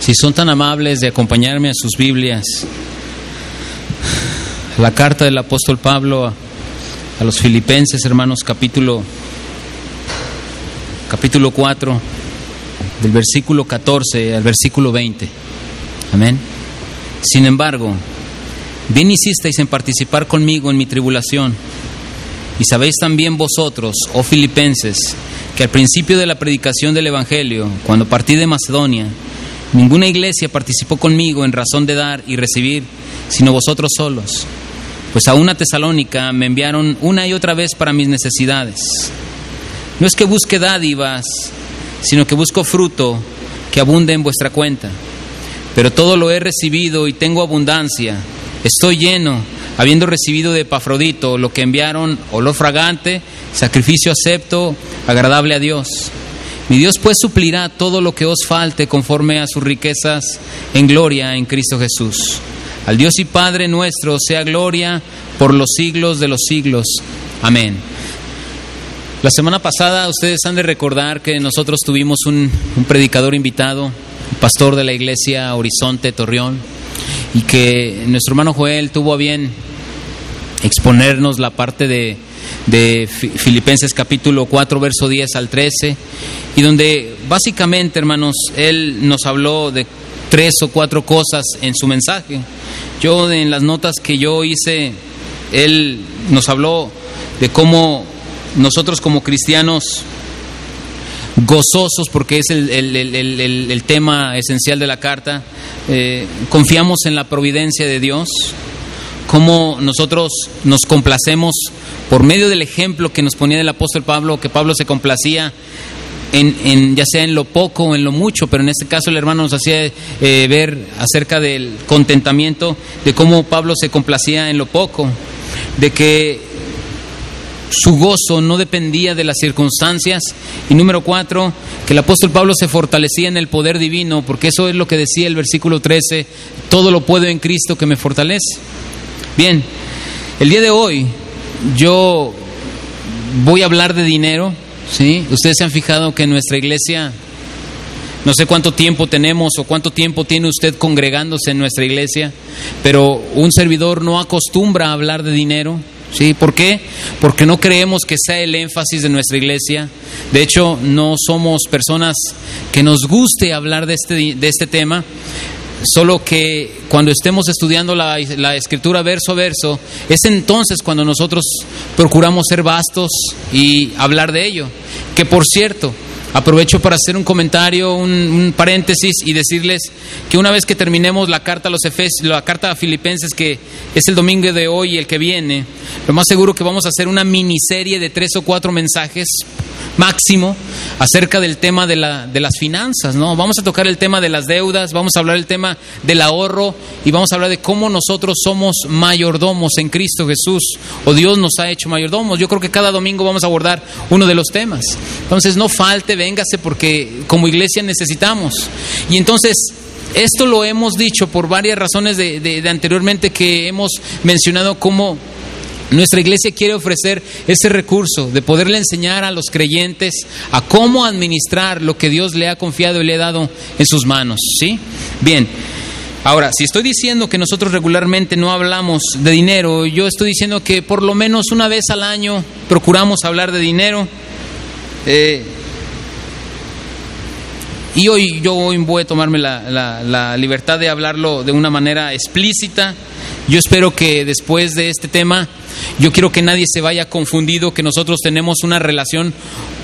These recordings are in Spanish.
Si son tan amables de acompañarme a sus Biblias, la carta del apóstol Pablo a, los filipenses, hermanos, capítulo, capítulo 4, del versículo 14 al versículo 20. Amén. Sin embargo, bien hicisteis en participar conmigo en mi tribulación. Y sabéis también vosotros, oh filipenses, que al principio de la predicación del Evangelio, cuando partí de Macedonia, Ninguna iglesia participó conmigo en razón de dar y recibir, sino vosotros solos. Pues a una tesalónica me enviaron una y otra vez para mis necesidades. No es que busque dádivas, sino que busco fruto que abunde en vuestra cuenta. Pero todo lo he recibido y tengo abundancia. Estoy lleno, habiendo recibido de Epafrodito lo que enviaron, olor fragante, sacrificio acepto, agradable a Dios. Mi Dios pues suplirá todo lo que os falte conforme a sus riquezas en gloria en Cristo Jesús. Al Dios y Padre nuestro sea gloria por los siglos de los siglos. Amén. La semana pasada ustedes han de recordar que nosotros tuvimos un, predicador invitado, pastor de la iglesia Horizonte Torreón, y que nuestro hermano Joel tuvo a bien exponernos la parte de, de Filipenses capítulo 4, verso 10 al 13, y donde básicamente, hermanos, él nos habló de tres o cuatro cosas en su mensaje. Yo en las notas que yo hice, él nos habló de cómo nosotros como cristianos gozosos, porque es el, el, el, tema esencial de la carta, eh, confiamos en la providencia de Dios, cómo nosotros nos complacemos por medio del ejemplo que nos ponía el apóstol Pablo, que Pablo se complacía en, en, ya sea en lo poco o en lo mucho, pero en este caso el hermano nos hacía eh, ver acerca del contentamiento, de cómo Pablo se complacía en lo poco, de que su gozo no dependía de las circunstancias. Y número cuatro, que el apóstol Pablo se fortalecía en el poder divino, porque eso es lo que decía el versículo 13, todo lo puedo en Cristo que me fortalece. Bien, el día de hoy yo voy a hablar de dinero, ¿sí? Ustedes se han fijado que en nuestra iglesia, no sé cuánto tiempo tenemos o cuánto tiempo tiene usted congregándose en nuestra iglesia, pero un servidor no acostumbra a hablar de dinero. ¿Sí? ¿Por qué? Porque no creemos que sea el énfasis de nuestra iglesia. De hecho, no somos personas que nos guste hablar de este, de este tema. Solo que cuando estemos estudiando la, la, escritura verso a verso, es entonces cuando nosotros procuramos ser vastos y hablar de ello. Que por cierto, aprovecho para hacer un comentario, un, paréntesis y decirles que una vez que terminemos la carta a los Efesios, la carta a Filipenses, que es el domingo de hoy y el que viene, lo más seguro que vamos a hacer una miniserie de tres o cuatro mensajes máximo acerca del tema de, la, de las finanzas, ¿no? Vamos a tocar el tema de las deudas, vamos a hablar el tema del ahorro y vamos a hablar de cómo nosotros somos mayordomos en Cristo Jesús o Dios nos ha hecho mayordomos. Yo creo que cada domingo vamos a abordar uno de los temas. Entonces no falte, véngase porque como iglesia necesitamos. Y entonces esto lo hemos dicho por varias razones de, anteriormente que hemos mencionado como nuestra iglesia quiere ofrecer ese recurso de poderle enseñar a los creyentes a cómo administrar lo que Dios le ha confiado y le ha dado en sus manos. ¿Sí? Bien. Ahora, si estoy diciendo que nosotros regularmente no hablamos de dinero, yo estoy diciendo que por lo menos una vez al año procuramos hablar de dinero. Eh, y hoy yo hoy voy a tomarme la, la, la libertad de hablarlo de una manera explícita. Yo espero que después de este tema Yo quiero que nadie se vaya confundido que nosotros tenemos una relación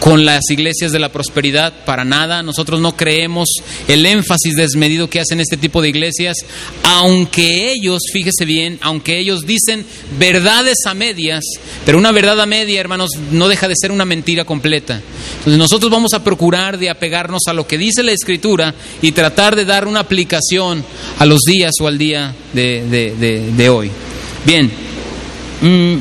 con las iglesias de la prosperidad, para nada. Nosotros no creemos el énfasis desmedido que hacen este tipo de iglesias, aunque ellos, fíjese bien, aunque ellos dicen verdades a medias, pero una verdad a media, hermanos, no deja de ser una mentira completa. Entonces nosotros vamos a procurar de apegarnos a lo que dice la Escritura y tratar de dar una aplicación a los días o al día de, hoy. Bien. Mm,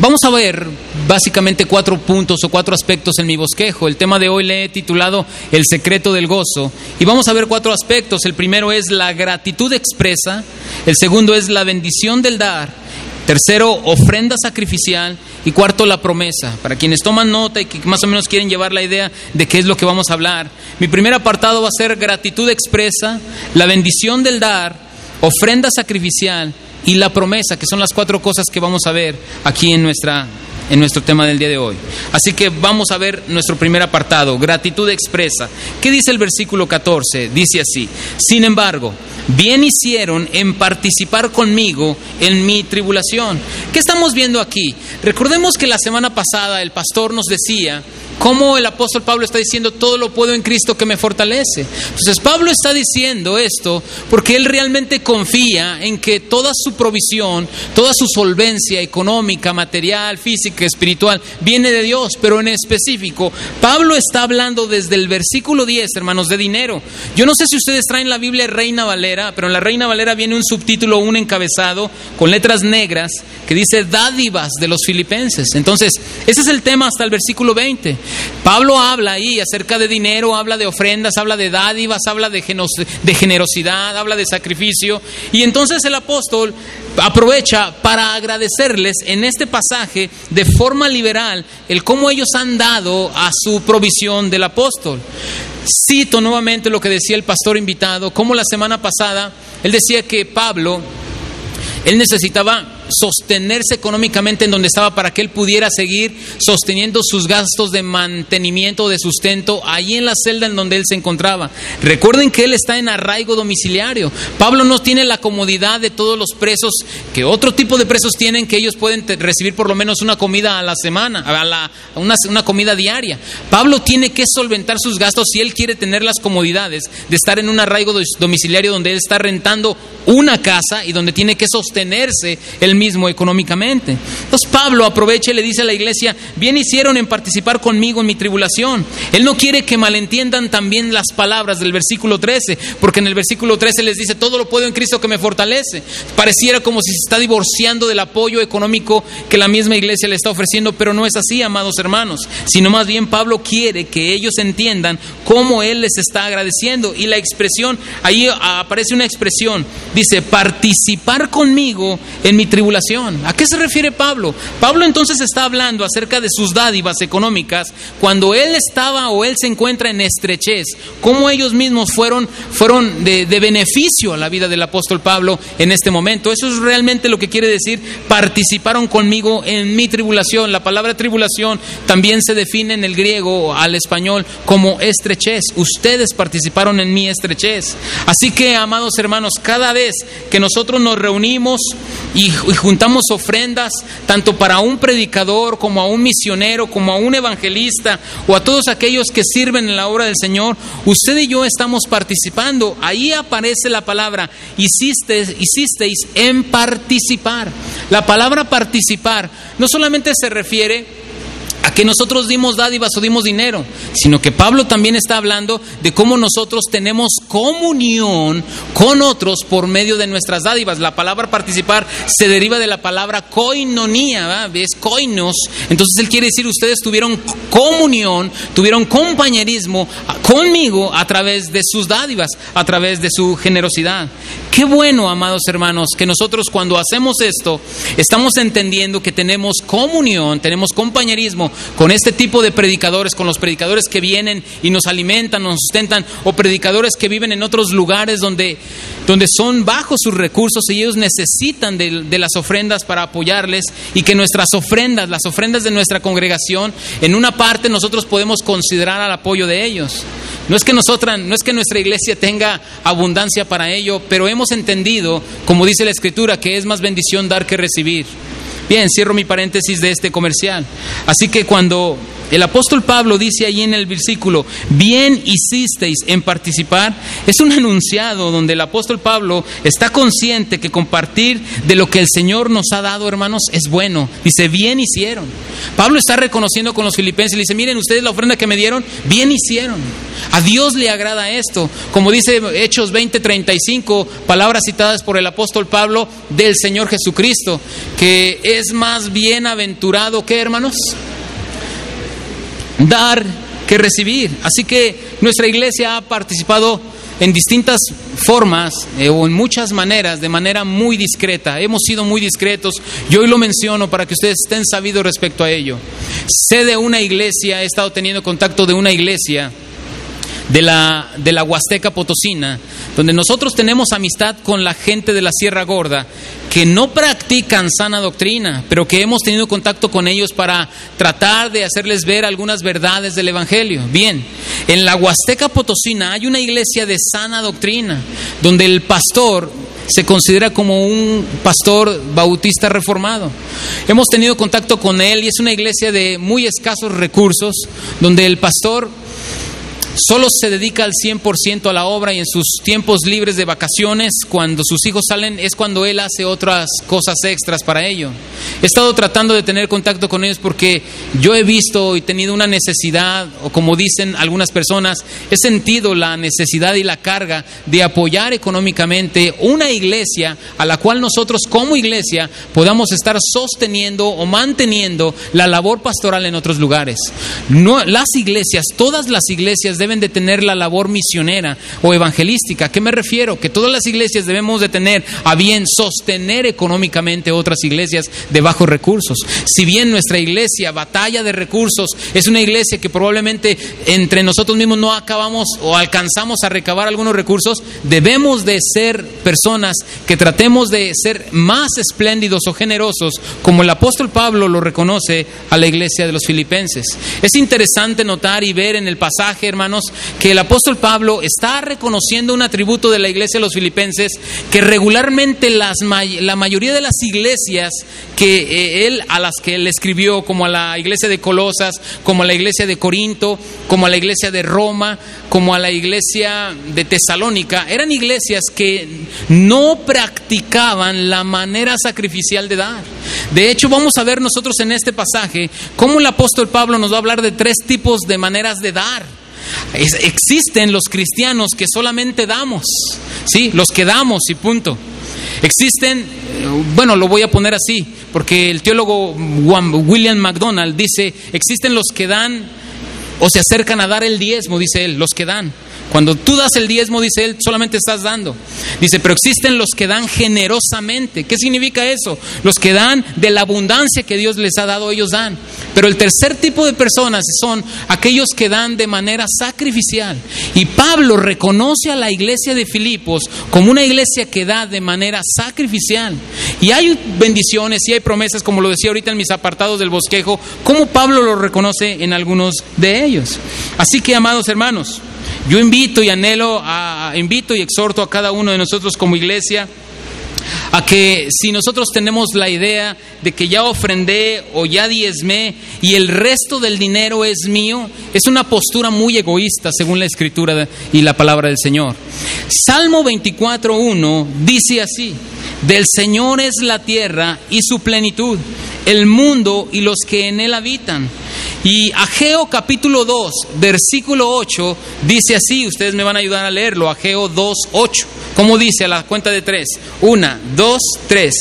vamos a ver básicamente cuatro puntos o cuatro aspectos en mi bosquejo. El tema de hoy le he titulado El secreto del gozo. Y vamos a ver cuatro aspectos. El primero es la gratitud expresa. El segundo es la bendición del dar. Tercero, ofrenda sacrificial. Y cuarto, la promesa. Para quienes toman nota y que más o menos quieren llevar la idea de qué es lo que vamos a hablar. Mi primer apartado va a ser gratitud expresa, la bendición del dar, ofrenda sacrificial y la promesa, que son las cuatro cosas que vamos a ver aquí en nuestra en nuestro tema del día de hoy. Así que vamos a ver nuestro primer apartado, gratitud expresa. ¿Qué dice el versículo 14? Dice así, sin embargo, bien hicieron en participar conmigo en mi tribulación. ¿Qué estamos viendo aquí? Recordemos que la semana pasada el pastor nos decía cómo el apóstol Pablo está diciendo todo lo puedo en Cristo que me fortalece. Entonces Pablo está diciendo esto porque él realmente confía en que toda su provisión, toda su solvencia económica, material, física, espiritual, viene de Dios, pero en específico, Pablo está hablando desde el versículo 10, hermanos, de dinero. Yo no sé si ustedes traen la Biblia Reina Valera, pero en la Reina Valera viene un subtítulo, un encabezado con letras negras que dice dádivas de los filipenses. Entonces, ese es el tema hasta el versículo 20. Pablo habla ahí acerca de dinero, habla de ofrendas, habla de dádivas, habla de, de generosidad, habla de sacrificio. Y entonces el apóstol aprovecha para agradecerles en este pasaje de forma liberal el cómo ellos han dado a su provisión del apóstol. Cito nuevamente lo que decía el pastor invitado, como la semana pasada él decía que Pablo, él necesitaba sostenerse económicamente en donde estaba para que él pudiera seguir sosteniendo sus gastos de mantenimiento, de sustento, allí en la celda en donde él se encontraba. Recuerden que él está en arraigo domiciliario. Pablo no tiene la comodidad de todos los presos que otro tipo de presos tienen, que ellos pueden recibir por lo menos una comida a la semana, a la, una, una comida diaria. Pablo tiene que solventar sus gastos si él quiere tener las comodidades de estar en un arraigo domiciliario donde él está rentando una casa y donde tiene que sostenerse el mismo económicamente. Entonces Pablo aprovecha y le dice a la iglesia, bien hicieron en participar conmigo en mi tribulación. Él no quiere que malentiendan también las palabras del versículo 13, porque en el versículo 13 les dice, todo lo puedo en Cristo que me fortalece. Pareciera como si se está divorciando del apoyo económico que la misma iglesia le está ofreciendo, pero no es así, amados hermanos, sino más bien Pablo quiere que ellos entiendan cómo Él les está agradeciendo. Y la expresión, ahí aparece una expresión, dice, participar conmigo en mi tribulación ¿A qué se refiere Pablo? Pablo entonces está hablando acerca de sus dádivas económicas cuando él estaba o él se encuentra en estrechez, cómo ellos mismos fueron, fueron de, de beneficio a la vida del apóstol Pablo en este momento. Eso es realmente lo que quiere decir, participaron conmigo en mi tribulación. La palabra tribulación también se define en el griego al español como estrechez. Ustedes participaron en mi estrechez. Así que, amados hermanos, cada vez que nosotros nos reunimos y, y juntamos ofrendas tanto para un predicador como a un misionero, como a un evangelista o a todos aquellos que sirven en la obra del Señor, usted y yo estamos participando. Ahí aparece la palabra, hicisteis, en participar. La palabra participar no solamente se refiere a que nosotros dimos dádivas o dimos dinero, sino que Pablo también está hablando de cómo nosotros tenemos comunión con otros por medio de nuestras dádivas. La palabra participar se deriva de la palabra koinonía, es koinos. Entonces él quiere decir, ustedes tuvieron comunión, tuvieron compañerismo conmigo a través de sus dádivas, a través de su generosidad. Qué bueno, amados hermanos, que nosotros cuando hacemos esto, estamos entendiendo que tenemos comunión, tenemos compañerismo con este tipo de predicadores, con los predicadores que vienen y nos alimentan, nos sustentan, o predicadores que viven en otros lugares donde, donde son bajos sus recursos y ellos necesitan de, de las ofrendas para apoyarles y que nuestras ofrendas, las ofrendas de nuestra congregación, en una parte nosotros podemos considerar al apoyo de ellos. No es que nosotras, no es que nuestra iglesia tenga abundancia para ello, pero hemos entendido, como dice la escritura, que es más bendición dar que recibir. Bien, cierro mi paréntesis de este comercial. Así que cuando el apóstol Pablo dice ahí en el versículo, bien hicisteis en participar, es un enunciado donde el apóstol Pablo está consciente que compartir de lo que el Señor nos ha dado, hermanos, es bueno. Dice, bien hicieron. Pablo está reconociendo con los filipenses, le dice, miren ustedes la ofrenda que me dieron, bien hicieron. A Dios le agrada esto. Como dice Hechos 20:35, palabras citadas por el apóstol Pablo del Señor Jesucristo, que es más bienaventurado que hermanos dar que recibir. Así que nuestra iglesia ha participado en distintas formas eh, o en muchas maneras, de manera muy discreta. Hemos sido muy discretos y hoy lo menciono para que ustedes estén sabidos respecto a ello. Sé de una iglesia, he estado teniendo contacto de una iglesia de la, de la Huasteca Potosina, donde nosotros tenemos amistad con la gente de la Sierra Gorda, que no practican sana doctrina, pero que hemos tenido contacto con ellos para tratar de hacerles ver algunas verdades del Evangelio. Bien, en la Huasteca Potosina hay una iglesia de sana doctrina, donde el pastor se considera como un pastor bautista reformado. Hemos tenido contacto con él y es una iglesia de muy escasos recursos, donde el pastor Solo se dedica al 100% a la obra y en sus tiempos libres de vacaciones, cuando sus hijos salen, es cuando él hace otras cosas extras para ello. He estado tratando de tener contacto con ellos porque yo he visto y tenido una necesidad, o como dicen algunas personas, he sentido la necesidad y la carga de apoyar económicamente una iglesia a la cual nosotros como iglesia podamos estar sosteniendo o manteniendo la labor pastoral en otros lugares. Las iglesias, todas las iglesias deben de tener la labor misionera o evangelística. ¿A qué me refiero? Que todas las iglesias debemos de tener a bien sostener económicamente otras iglesias de bajos recursos. Si bien nuestra iglesia, batalla de recursos, es una iglesia que probablemente entre nosotros mismos no acabamos o alcanzamos a recabar algunos recursos, debemos de ser personas que tratemos de ser más espléndidos o generosos, como el apóstol Pablo lo reconoce a la iglesia de los filipenses. Es interesante notar y ver en el pasaje, hermano, que el apóstol Pablo está reconociendo un atributo de la iglesia de los filipenses que regularmente las, la mayoría de las iglesias que eh, él a las que él escribió, como a la iglesia de Colosas, como a la iglesia de Corinto, como a la iglesia de Roma, como a la iglesia de Tesalónica, eran iglesias que no practicaban la manera sacrificial de dar. De hecho, vamos a ver nosotros en este pasaje cómo el apóstol Pablo nos va a hablar de tres tipos de maneras de dar existen los cristianos que solamente damos, ¿sí? Los que damos y punto. Existen, bueno, lo voy a poner así, porque el teólogo William MacDonald dice, existen los que dan o se acercan a dar el diezmo, dice él, los que dan. Cuando tú das el diezmo, dice él, solamente estás dando. Dice, pero existen los que dan generosamente. ¿Qué significa eso? Los que dan de la abundancia que Dios les ha dado, ellos dan. Pero el tercer tipo de personas son aquellos que dan de manera sacrificial. Y Pablo reconoce a la iglesia de Filipos como una iglesia que da de manera sacrificial. Y hay bendiciones y hay promesas, como lo decía ahorita en mis apartados del bosquejo, como Pablo lo reconoce en algunos de ellos. Así que, amados hermanos, yo invito y anhelo, a, invito y exhorto a cada uno de nosotros como iglesia a que si nosotros tenemos la idea de que ya ofrendé o ya diezmé y el resto del dinero es mío, es una postura muy egoísta según la escritura y la palabra del Señor. Salmo 24.1 dice así, del Señor es la tierra y su plenitud, el mundo y los que en él habitan y Ageo capítulo 2, versículo 8, dice así, ustedes me van a ayudar a leerlo, Ageo 2, 8. ¿Cómo dice a la cuenta de tres? Una, dos, tres.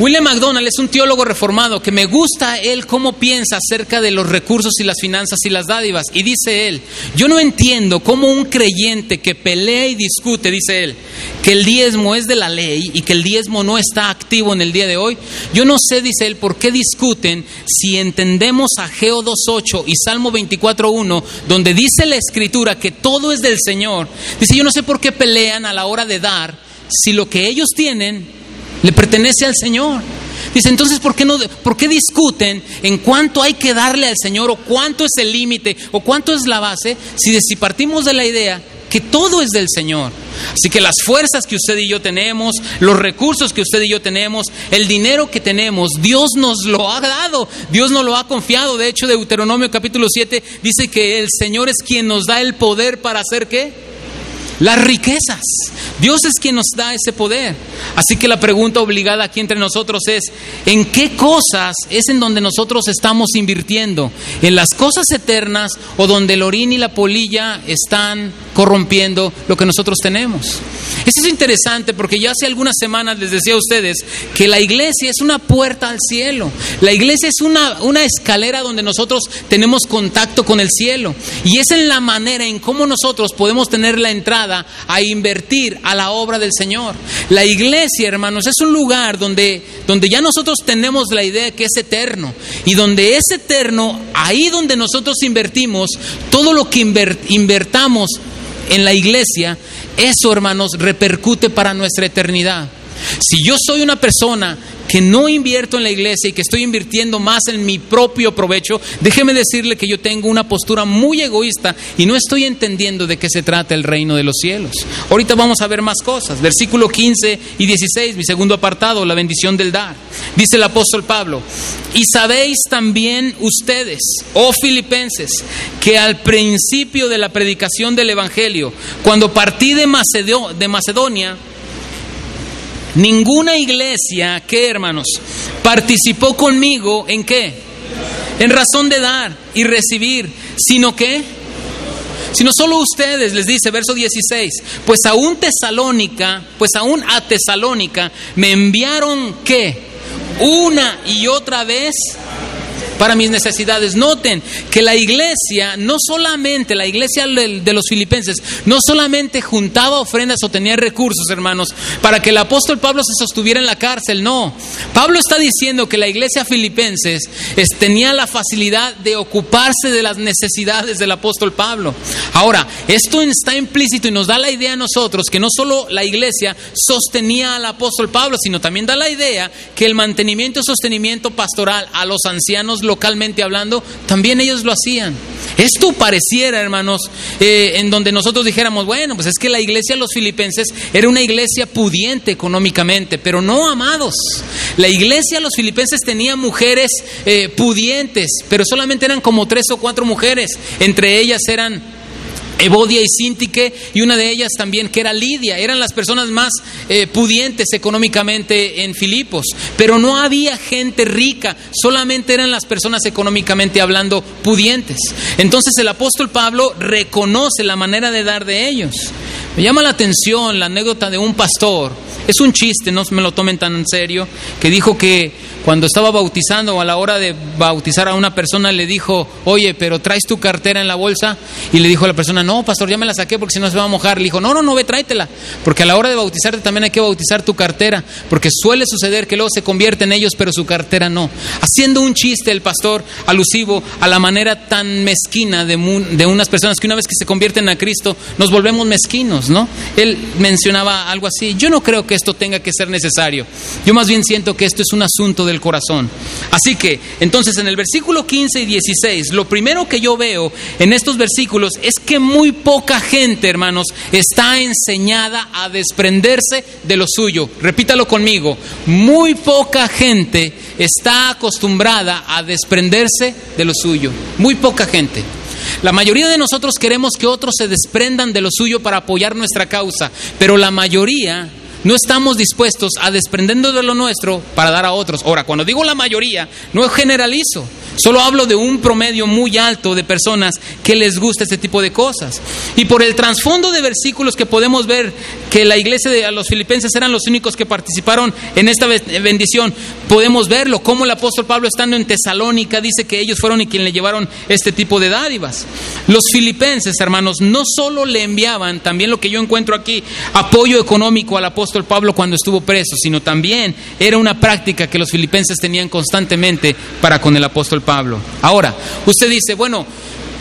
William MacDonald es un teólogo reformado que me gusta él cómo piensa acerca de los recursos y las finanzas y las dádivas. Y dice él, yo no entiendo cómo un creyente que pelea y discute, dice él, que el diezmo es de la ley y que el diezmo no está activo en el día de hoy. Yo no sé, dice él, por qué discuten si entendemos a Geo 2.8 y Salmo 24.1, donde dice la escritura que todo es del Señor. Dice, yo no sé por qué pelean a la hora de dar si lo que ellos tienen le pertenece al Señor. Dice, entonces, ¿por qué, no, ¿por qué discuten en cuánto hay que darle al Señor o cuánto es el límite o cuánto es la base si, si partimos de la idea que todo es del Señor? Así que las fuerzas que usted y yo tenemos, los recursos que usted y yo tenemos, el dinero que tenemos, Dios nos lo ha dado, Dios nos lo ha confiado. De hecho, Deuteronomio capítulo 7 dice que el Señor es quien nos da el poder para hacer qué? Las riquezas. Dios es quien nos da ese poder. Así que la pregunta obligada aquí entre nosotros es, ¿en qué cosas es en donde nosotros estamos invirtiendo? ¿En las cosas eternas o donde el orín y la polilla están corrompiendo lo que nosotros tenemos? Eso es interesante porque ya hace algunas semanas les decía a ustedes que la iglesia es una puerta al cielo. La iglesia es una, una escalera donde nosotros tenemos contacto con el cielo. Y es en la manera en cómo nosotros podemos tener la entrada a invertir a la obra del Señor. La iglesia, hermanos, es un lugar donde, donde ya nosotros tenemos la idea que es eterno. Y donde es eterno, ahí donde nosotros invertimos, todo lo que invertamos en la iglesia, eso, hermanos, repercute para nuestra eternidad. Si yo soy una persona que no invierto en la iglesia y que estoy invirtiendo más en mi propio provecho, déjeme decirle que yo tengo una postura muy egoísta y no estoy entendiendo de qué se trata el reino de los cielos. Ahorita vamos a ver más cosas. Versículo 15 y 16, mi segundo apartado, la bendición del dar. Dice el apóstol Pablo, y sabéis también ustedes, oh filipenses, que al principio de la predicación del Evangelio, cuando partí de Macedonia, Ninguna iglesia, ¿qué hermanos? Participó conmigo en qué? En razón de dar y recibir, sino que, sino solo ustedes, les dice verso 16, pues aún Tesalónica, pues aún a Tesalónica me enviaron qué? Una y otra vez para mis necesidades. Noten que la iglesia, no solamente la iglesia de los filipenses, no solamente juntaba ofrendas o tenía recursos, hermanos, para que el apóstol Pablo se sostuviera en la cárcel, no. Pablo está diciendo que la iglesia filipenses tenía la facilidad de ocuparse de las necesidades del apóstol Pablo. Ahora, esto está implícito y nos da la idea a nosotros que no solo la iglesia sostenía al apóstol Pablo, sino también da la idea que el mantenimiento y sostenimiento pastoral a los ancianos localmente hablando, también ellos lo hacían. Esto pareciera, hermanos, eh, en donde nosotros dijéramos, bueno, pues es que la iglesia de los filipenses era una iglesia pudiente económicamente, pero no amados. La iglesia de los filipenses tenía mujeres eh, pudientes, pero solamente eran como tres o cuatro mujeres. Entre ellas eran Evodia y Sintique, y una de ellas también que era Lidia. Eran las personas más eh, pudientes económicamente en Filipos. Pero no había gente rica, solamente eran las personas económicamente hablando pudientes. Entonces el apóstol Pablo reconoce la manera de dar de ellos. Me llama la atención la anécdota de un pastor. Es un chiste, no me lo tomen tan en serio, que dijo que cuando estaba bautizando o a la hora de bautizar a una persona le dijo, oye, pero traes tu cartera en la bolsa. Y le dijo a la persona, no, pastor, ya me la saqué porque si no se va a mojar. Le dijo, no, no, no, ve, tráetela. Porque a la hora de bautizarte también hay que bautizar tu cartera. Porque suele suceder que luego se convierte en ellos, pero su cartera no. Haciendo un chiste el pastor alusivo a la manera tan mezquina de, de unas personas que una vez que se convierten a Cristo nos volvemos mezquinos, ¿no? Él mencionaba algo así. Yo no creo que esto tenga que ser necesario. Yo más bien siento que esto es un asunto del corazón. Así que, entonces en el versículo 15 y 16, lo primero que yo veo en estos versículos es que muy poca gente, hermanos, está enseñada a desprenderse de lo suyo. Repítalo conmigo, muy poca gente está acostumbrada a desprenderse de lo suyo. Muy poca gente. La mayoría de nosotros queremos que otros se desprendan de lo suyo para apoyar nuestra causa, pero la mayoría no estamos dispuestos a desprendernos de lo nuestro para dar a otros. Ahora, cuando digo la mayoría, no generalizo. Solo hablo de un promedio muy alto de personas que les gusta este tipo de cosas. Y por el trasfondo de versículos que podemos ver que la iglesia de los filipenses eran los únicos que participaron en esta bendición, podemos verlo, como el apóstol Pablo estando en Tesalónica dice que ellos fueron y quien le llevaron este tipo de dádivas. Los filipenses, hermanos, no solo le enviaban, también lo que yo encuentro aquí, apoyo económico al apóstol Pablo cuando estuvo preso, sino también era una práctica que los filipenses tenían constantemente para con el apóstol Pablo. Ahora, usted dice, bueno,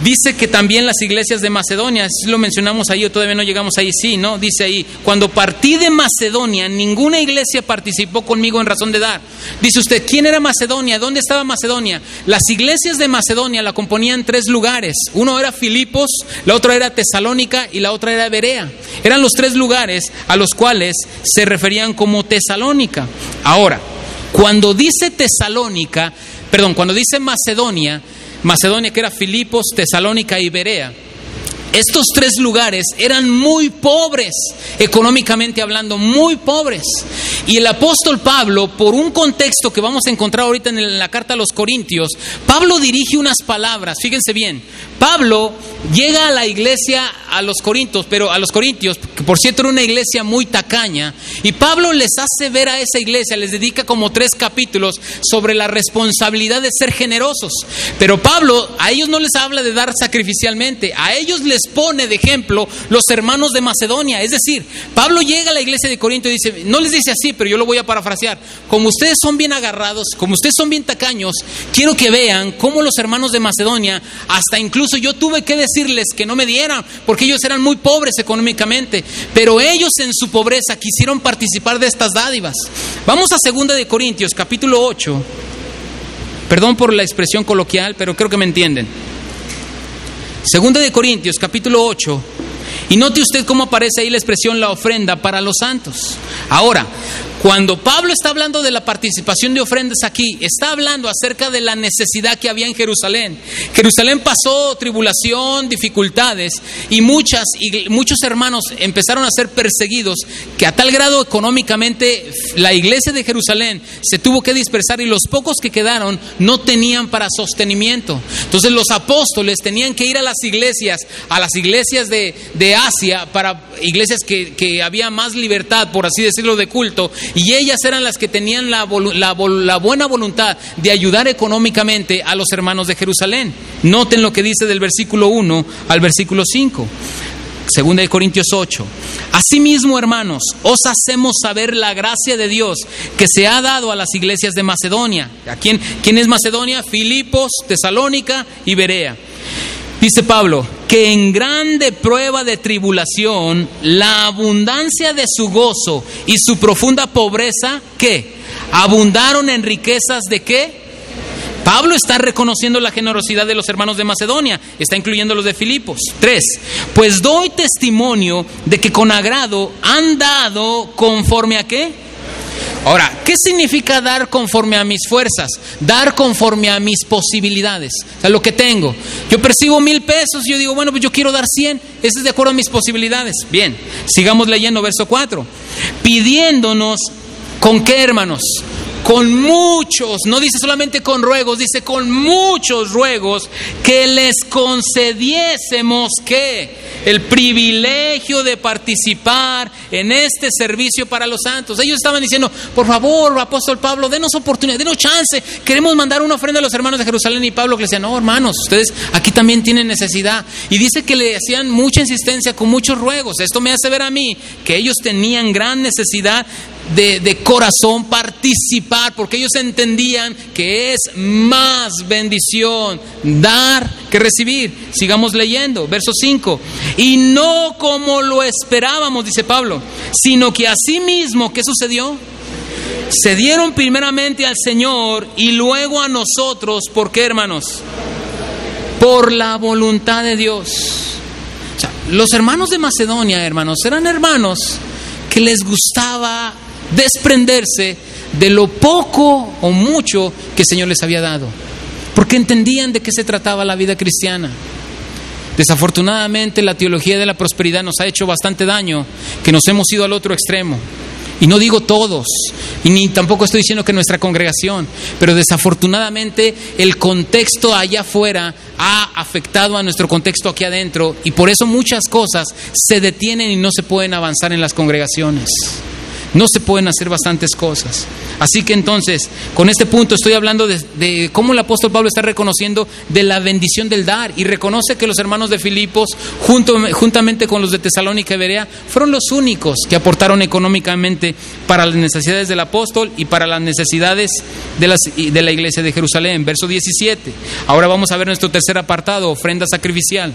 Dice que también las iglesias de Macedonia, si lo mencionamos ahí o todavía no llegamos ahí, sí, ¿no? Dice ahí, cuando partí de Macedonia, ninguna iglesia participó conmigo en razón de dar. Dice usted, ¿quién era Macedonia? ¿Dónde estaba Macedonia? Las iglesias de Macedonia la componían tres lugares. Uno era Filipos, la otra era Tesalónica y la otra era Berea. Eran los tres lugares a los cuales se referían como Tesalónica. Ahora, cuando dice Tesalónica, perdón, cuando dice Macedonia, Macedonia que era Filipos, Tesalónica y Berea, estos tres lugares eran muy pobres, económicamente hablando, muy pobres. Y el apóstol Pablo, por un contexto que vamos a encontrar ahorita en la carta a los Corintios, Pablo dirige unas palabras, fíjense bien, Pablo llega a la iglesia a los Corintios, pero a los Corintios, que por cierto era una iglesia muy tacaña, y Pablo les hace ver a esa iglesia, les dedica como tres capítulos sobre la responsabilidad de ser generosos. Pero Pablo a ellos no les habla de dar sacrificialmente, a ellos les pone de ejemplo los hermanos de Macedonia. Es decir, Pablo llega a la iglesia de Corinto y dice, no les dice así, pero yo lo voy a parafrasear, como ustedes son bien agarrados, como ustedes son bien tacaños, quiero que vean cómo los hermanos de Macedonia, hasta incluso yo tuve que decirles que no me dieran, porque ellos eran muy pobres económicamente, pero ellos en su pobreza quisieron participar de estas dádivas. Vamos a segunda de Corintios, capítulo 8. Perdón por la expresión coloquial, pero creo que me entienden. Segunda de Corintios, capítulo 8. Y note usted cómo aparece ahí la expresión la ofrenda para los santos. Ahora, cuando Pablo está hablando de la participación de ofrendas aquí, está hablando acerca de la necesidad que había en Jerusalén. Jerusalén pasó tribulación, dificultades y muchas y muchos hermanos empezaron a ser perseguidos que a tal grado económicamente la iglesia de Jerusalén se tuvo que dispersar y los pocos que quedaron no tenían para sostenimiento. Entonces los apóstoles tenían que ir a las iglesias, a las iglesias de, de Asia, para iglesias que, que había más libertad, por así decirlo, de culto y ellas eran las que tenían la, buena voluntad de ayudar económicamente a los hermanos de Jerusalén. Noten lo que dice del versículo 1 al versículo 5. Segunda de Corintios 8. Asimismo, hermanos, os hacemos saber la gracia de Dios que se ha dado a las iglesias de Macedonia. ¿A quién, quién es Macedonia? Filipos, Tesalónica y Berea. Dice Pablo, que en grande prueba de tribulación, la abundancia de su gozo y su profunda pobreza, ¿qué? Abundaron en riquezas de qué? Pablo está reconociendo la generosidad de los hermanos de Macedonia, está incluyendo los de Filipos. Tres, pues doy testimonio de que con agrado han dado conforme a qué? Ahora, ¿qué significa dar conforme a mis fuerzas? Dar conforme a mis posibilidades, o sea, lo que tengo. Yo percibo mil pesos y yo digo, bueno, pues yo quiero dar cien, eso es de acuerdo a mis posibilidades. Bien, sigamos leyendo verso 4. Pidiéndonos, ¿con qué hermanos? Con muchos, no dice solamente con ruegos, dice con muchos ruegos, que les concediésemos que el privilegio de participar en este servicio para los santos. Ellos estaban diciendo, por favor, apóstol Pablo, denos oportunidad, denos chance, queremos mandar una ofrenda a los hermanos de Jerusalén y Pablo que le decía, no, hermanos, ustedes aquí también tienen necesidad. Y dice que le hacían mucha insistencia con muchos ruegos. Esto me hace ver a mí que ellos tenían gran necesidad de, corazón participar, porque ellos entendían que es más bendición dar que recibir. Sigamos leyendo, verso 5. Y no como lo esperábamos, dice Pablo, sino que mismo ¿qué sucedió? Se dieron primeramente al Señor y luego a nosotros, ¿por qué hermanos? Por la voluntad de Dios. los hermanos de Macedonia, hermanos, eran hermanos que les gustaba desprenderse de lo poco o mucho que el Señor les había dado, porque entendían de qué se trataba la vida cristiana. Desafortunadamente la teología de la prosperidad nos ha hecho bastante daño, que nos hemos ido al otro extremo. Y no digo todos, y ni tampoco estoy diciendo que nuestra congregación, pero desafortunadamente el contexto allá afuera ha afectado a nuestro contexto aquí adentro y por eso muchas cosas se detienen y no se pueden avanzar en las congregaciones. No se pueden hacer bastantes cosas. Así que entonces, con este punto estoy hablando de, cómo el apóstol Pablo está reconociendo de la bendición del dar y reconoce que los hermanos de Filipos, juntamente con los de Tesalónica y Berea, fueron los únicos que aportaron económicamente para las necesidades del apóstol y para las necesidades de, de la iglesia de Jerusalén. Verso 17. Ahora vamos a ver nuestro tercer apartado, ofrenda sacrificial.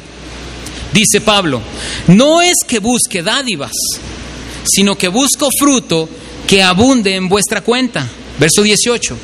Dice Pablo, no es que busque dádivas, sino que busco fruto que abunde en vuestra cuenta. Verso 18.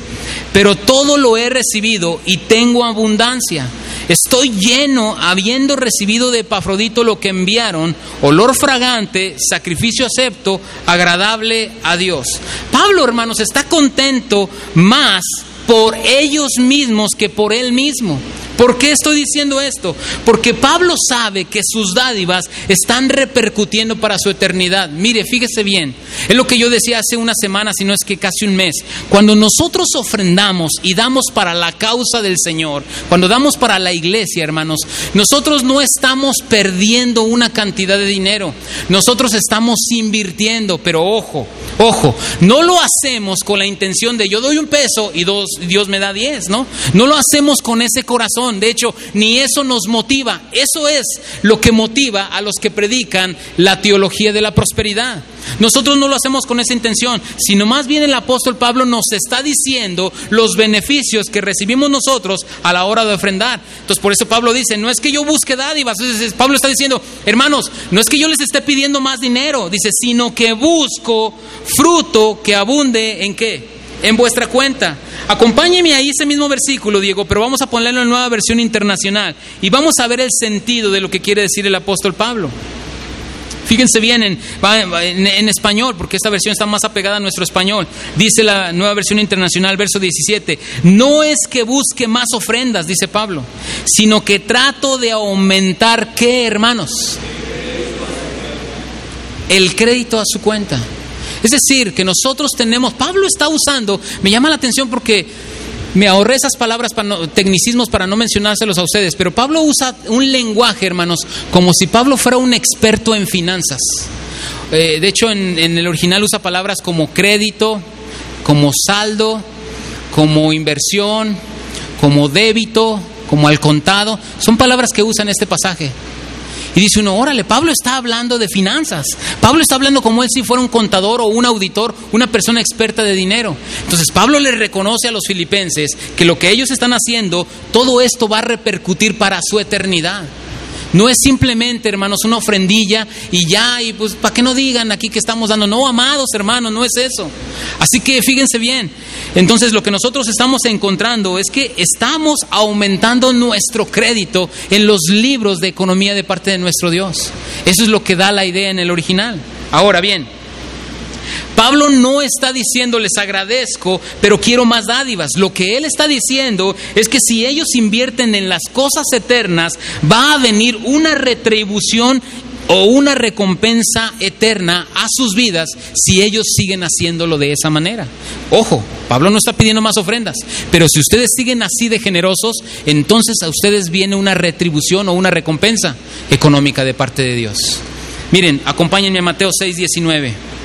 Pero todo lo he recibido y tengo abundancia. Estoy lleno, habiendo recibido de Epafrodito lo que enviaron, olor fragante, sacrificio acepto, agradable a Dios. Pablo, hermanos, está contento más por ellos mismos que por él mismo. ¿Por qué estoy diciendo esto? Porque Pablo sabe que sus dádivas están repercutiendo para su eternidad. Mire, fíjese bien, es lo que yo decía hace una semana, si no es que casi un mes. Cuando nosotros ofrendamos y damos para la causa del Señor, cuando damos para la iglesia, hermanos, nosotros no estamos perdiendo una cantidad de dinero, nosotros estamos invirtiendo, pero ojo, ojo, no lo hacemos con la intención de yo doy un peso y Dios me da diez, ¿no? No lo hacemos con ese corazón de hecho, ni eso nos motiva. Eso es lo que motiva a los que predican la teología de la prosperidad. Nosotros no lo hacemos con esa intención, sino más bien el apóstol Pablo nos está diciendo los beneficios que recibimos nosotros a la hora de ofrendar. Entonces, por eso Pablo dice, no es que yo busque dádivas. Pablo está diciendo, hermanos, no es que yo les esté pidiendo más dinero, dice, sino que busco fruto que abunde en qué? En vuestra cuenta. Acompáñeme ahí ese mismo versículo, Diego, pero vamos a ponerlo en nueva versión internacional y vamos a ver el sentido de lo que quiere decir el apóstol Pablo. Fíjense bien en, español, porque esta versión está más apegada a nuestro español. Dice la nueva versión internacional, verso 17, no es que busque más ofrendas, dice Pablo, sino que trato de aumentar, ¿qué hermanos? El crédito a su cuenta. Es decir, que nosotros tenemos, Pablo está usando, me llama la atención porque me ahorré esas palabras, para tecnicismos para no mencionárselos a ustedes, pero Pablo usa un lenguaje, hermanos, como si Pablo fuera un experto en finanzas. Eh, de hecho, en, en el original usa palabras como crédito, como saldo, como inversión, como débito, como al contado. Son palabras que usa en este pasaje. Y dice uno, órale, Pablo está hablando de finanzas. Pablo está hablando como él si fuera un contador o un auditor, una persona experta de dinero. Entonces Pablo le reconoce a los filipenses que lo que ellos están haciendo, todo esto va a repercutir para su eternidad. No es simplemente, hermanos, una ofrendilla y ya, y pues, ¿para qué no digan aquí que estamos dando? No, amados hermanos, no es eso. Así que fíjense bien. Entonces, lo que nosotros estamos encontrando es que estamos aumentando nuestro crédito en los libros de economía de parte de nuestro Dios. Eso es lo que da la idea en el original. Ahora bien, Pablo no está diciendo les agradezco, pero quiero más dádivas. Lo que él está diciendo es que si ellos invierten en las cosas eternas, va a venir una retribución o una recompensa eterna a sus vidas si ellos siguen haciéndolo de esa manera. Ojo, Pablo no está pidiendo más ofrendas, pero si ustedes siguen así de generosos, entonces a ustedes viene una retribución o una recompensa económica de parte de Dios. Miren, acompáñenme a Mateo 6, 19.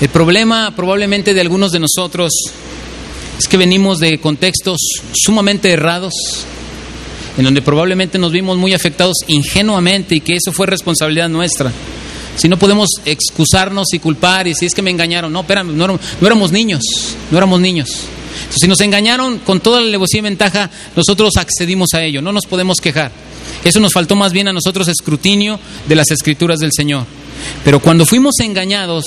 El problema probablemente de algunos de nosotros es que venimos de contextos sumamente errados, en donde probablemente nos vimos muy afectados ingenuamente y que eso fue responsabilidad nuestra. Si no podemos excusarnos y culpar y si es que me engañaron, no, espérame, no, éramos niños, no éramos niños. si nos engañaron con toda la alevosía y ventaja, nosotros accedimos a ello, no nos podemos quejar. Eso nos faltó más bien a nosotros escrutinio de las escrituras del Señor. Pero cuando fuimos engañados,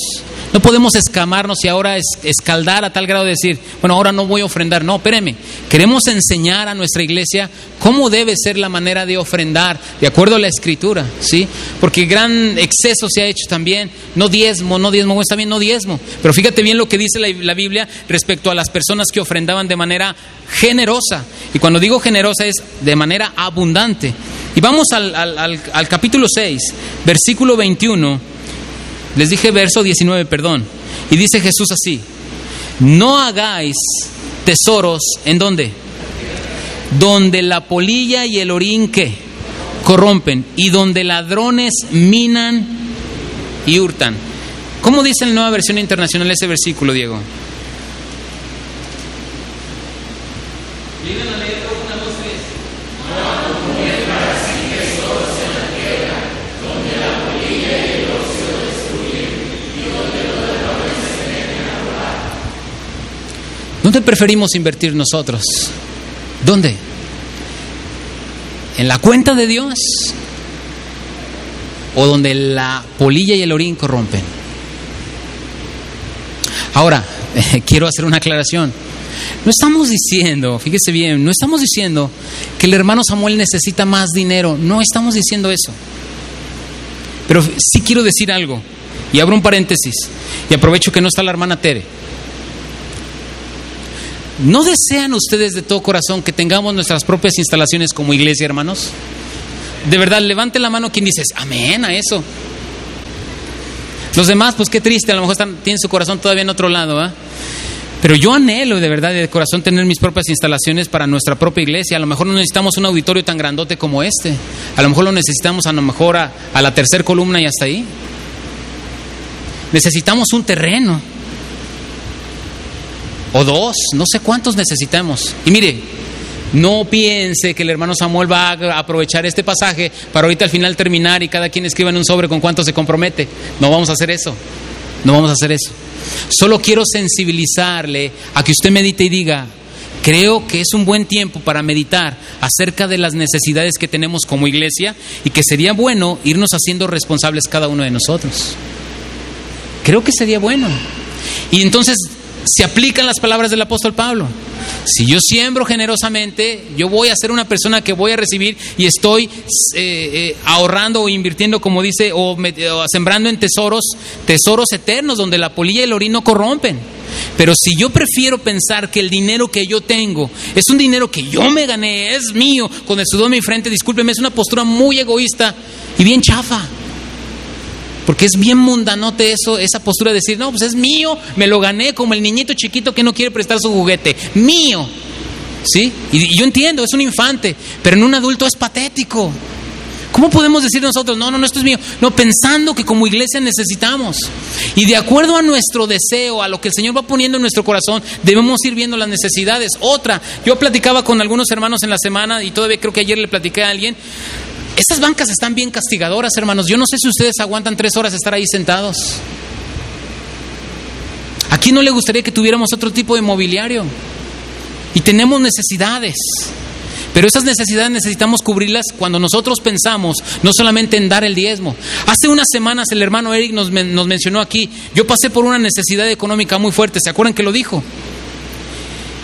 no podemos escamarnos y ahora escaldar a tal grado de decir, bueno, ahora no voy a ofrendar. No, espéreme. Queremos enseñar a nuestra iglesia cómo debe ser la manera de ofrendar, de acuerdo a la escritura, ¿sí? Porque gran exceso se ha hecho también. No diezmo, no diezmo, está bien, no diezmo. Pero fíjate bien lo que dice la, Biblia respecto a las personas que ofrendaban de manera generosa. Y cuando digo generosa es de manera abundante. Y vamos al, al capítulo 6, versículo 21 les dije verso 19, perdón. Y dice Jesús así, no hagáis tesoros en dónde? donde la polilla y el orín ¿qué? corrompen y donde ladrones minan y hurtan. ¿Cómo dice la nueva versión internacional ese versículo, Diego? ¿Dónde preferimos invertir nosotros? ¿Dónde? ¿En la cuenta de Dios? ¿O donde la polilla y el orín corrompen? Ahora, quiero hacer una aclaración. No estamos diciendo, fíjese bien, no estamos diciendo que el hermano Samuel necesita más dinero. No estamos diciendo eso. Pero sí quiero decir algo. Y abro un paréntesis. Y aprovecho que no está la hermana Tere. ¿No desean ustedes de todo corazón que tengamos nuestras propias instalaciones como iglesia, hermanos? De verdad, levante la mano quien dice, amén a eso. Los demás, pues qué triste, a lo mejor tienen su corazón todavía en otro lado, ¿ah? Pero yo anhelo de verdad de corazón tener mis propias instalaciones para nuestra propia iglesia. A lo mejor no necesitamos un auditorio tan grandote como este. A lo mejor lo necesitamos a lo mejor a, a la tercera columna y hasta ahí. Necesitamos un terreno o dos, no sé cuántos necesitamos. Y mire, no piense que el hermano Samuel va a aprovechar este pasaje para ahorita al final terminar y cada quien escriba en un sobre con cuánto se compromete. No vamos a hacer eso. No vamos a hacer eso. Solo quiero sensibilizarle a que usted medite y diga, creo que es un buen tiempo para meditar acerca de las necesidades que tenemos como iglesia y que sería bueno irnos haciendo responsables cada uno de nosotros. Creo que sería bueno. Y entonces se aplican las palabras del apóstol Pablo. Si yo siembro generosamente, yo voy a ser una persona que voy a recibir y estoy eh, eh, ahorrando o invirtiendo, como dice, o, sembrando en tesoros, tesoros eternos donde la polilla y el orín no corrompen. Pero si yo prefiero pensar que el dinero que yo tengo es un dinero que yo me gané, es mío, con el sudor de mi frente, discúlpeme, es una postura muy egoísta y bien chafa. Porque es bien mundanote eso, esa postura de decir, no, pues es mío, me lo gané como el niñito chiquito que no quiere prestar su juguete. Mío. ¿Sí? Y, yo entiendo, es un infante, pero en un adulto es patético. ¿Cómo podemos decir nosotros, no, no, no, esto es mío? No, pensando que como iglesia necesitamos. Y de acuerdo a nuestro deseo, a lo que el Señor va poniendo en nuestro corazón, debemos ir viendo las necesidades. Otra, yo platicaba con algunos hermanos en la semana y todavía creo que ayer le platiqué a alguien esas bancas están bien castigadoras, hermanos. Yo no sé si ustedes aguantan tres horas estar ahí sentados. Aquí no le gustaría que tuviéramos otro tipo de mobiliario. Y tenemos necesidades. Pero esas necesidades necesitamos cubrirlas cuando nosotros pensamos no solamente en dar el diezmo. Hace unas semanas el hermano Eric nos, nos mencionó aquí, yo pasé por una necesidad económica muy fuerte, ¿se acuerdan que lo dijo?